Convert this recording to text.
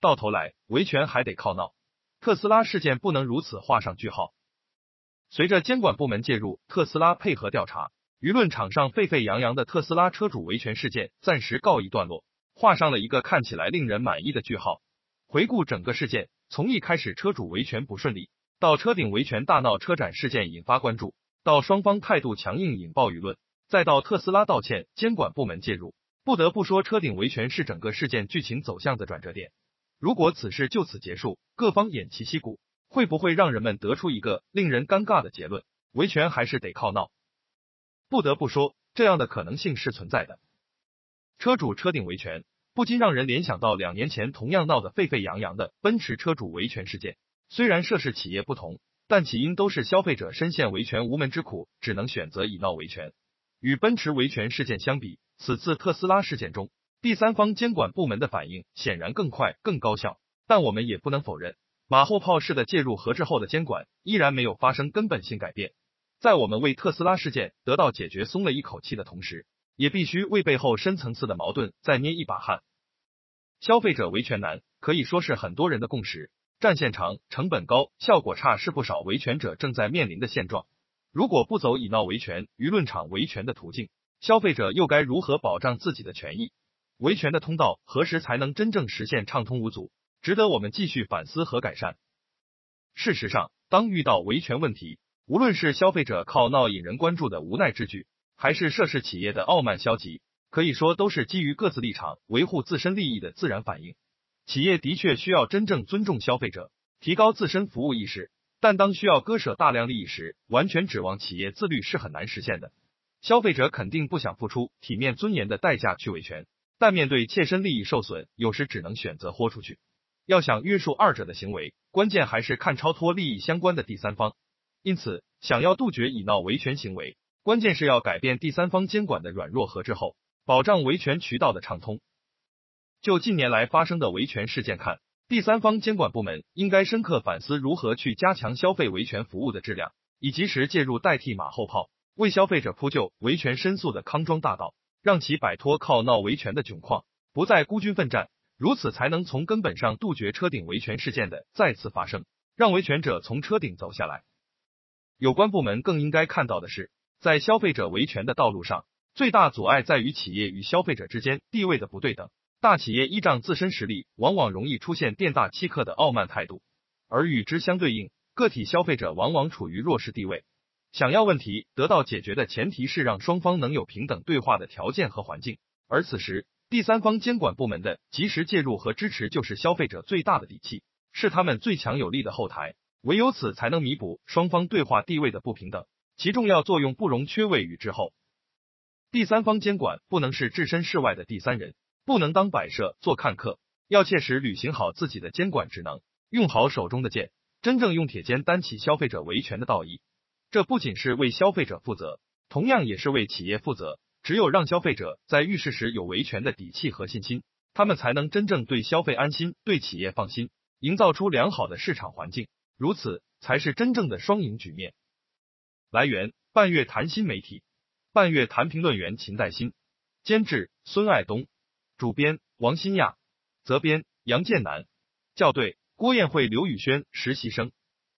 到头来维权还得靠闹。特斯拉事件不能如此画上句号。随着监管部门介入，特斯拉配合调查，舆论场上沸沸扬扬的特斯拉车主维权事件暂时告一段落，画上了一个看起来令人满意的句号。回顾整个事件，从一开始车主维权不顺利，到车顶维权大闹车展事件引发关注，到双方态度强硬引爆舆论，再到特斯拉道歉，监管部门介入，不得不说车顶维权是整个事件剧情走向的转折点。如果此事就此结束，各方偃旗息鼓，会不会让人们得出一个令人尴尬的结论？维权还是得靠闹。不得不说，这样的可能性是存在的。车主车顶维权，不禁让人联想到两年前同样闹得沸沸扬扬的奔驰车主维权事件。虽然涉事企业不同，但起因都是消费者深陷维权无门之苦，只能选择以闹维权。与奔驰维权事件相比，此次特斯拉事件中。第三方监管部门的反应显然更快、更高效，但我们也不能否认，马后炮式的介入和之后的监管依然没有发生根本性改变。在我们为特斯拉事件得到解决松了一口气的同时，也必须为背后深层次的矛盾再捏一把汗。消费者维权难，可以说是很多人的共识。战线长、成本高、效果差，是不少维权者正在面临的现状。如果不走以闹维权、舆论场维权的途径，消费者又该如何保障自己的权益？维权的通道何时才能真正实现畅通无阻，值得我们继续反思和改善。事实上，当遇到维权问题，无论是消费者靠闹引人关注的无奈之举，还是涉事企业的傲慢消极，可以说都是基于各自立场维护自身利益的自然反应。企业的确需要真正尊重消费者，提高自身服务意识，但当需要割舍大量利益时，完全指望企业自律是很难实现的。消费者肯定不想付出体面尊严的代价去维权。但面对切身利益受损，有时只能选择豁出去。要想约束二者的行为，关键还是看超脱利益相关的第三方。因此，想要杜绝以闹维权行为，关键是要改变第三方监管的软弱和滞后，保障维权渠道的畅通。就近年来发生的维权事件看，第三方监管部门应该深刻反思如何去加强消费维权服务的质量，以及时介入代替马后炮，为消费者铺就维权申诉的康庄大道。让其摆脱靠闹维权的窘况，不再孤军奋战，如此才能从根本上杜绝车顶维权事件的再次发生，让维权者从车顶走下来。有关部门更应该看到的是，在消费者维权的道路上，最大阻碍在于企业与消费者之间地位的不对等。大企业依仗自身实力，往往容易出现店大欺客的傲慢态度，而与之相对应，个体消费者往往处于弱势地位。想要问题得到解决的前提是让双方能有平等对话的条件和环境，而此时第三方监管部门的及时介入和支持就是消费者最大的底气，是他们最强有力的后台，唯有此才能弥补双方对话地位的不平等，其重要作用不容缺位与之后。第三方监管不能是置身事外的第三人，不能当摆设做看客，要切实履行好自己的监管职能，用好手中的剑，真正用铁肩担起消费者维权的道义。这不仅是为消费者负责，同样也是为企业负责。只有让消费者在遇事时有维权的底气和信心，他们才能真正对消费安心，对企业放心，营造出良好的市场环境。如此才是真正的双赢局面。来源：半月谈新媒体，半月谈评论员秦代新，监制孙爱东，主编王新亚，责编杨建南，校对郭艳慧、刘宇轩，实习生。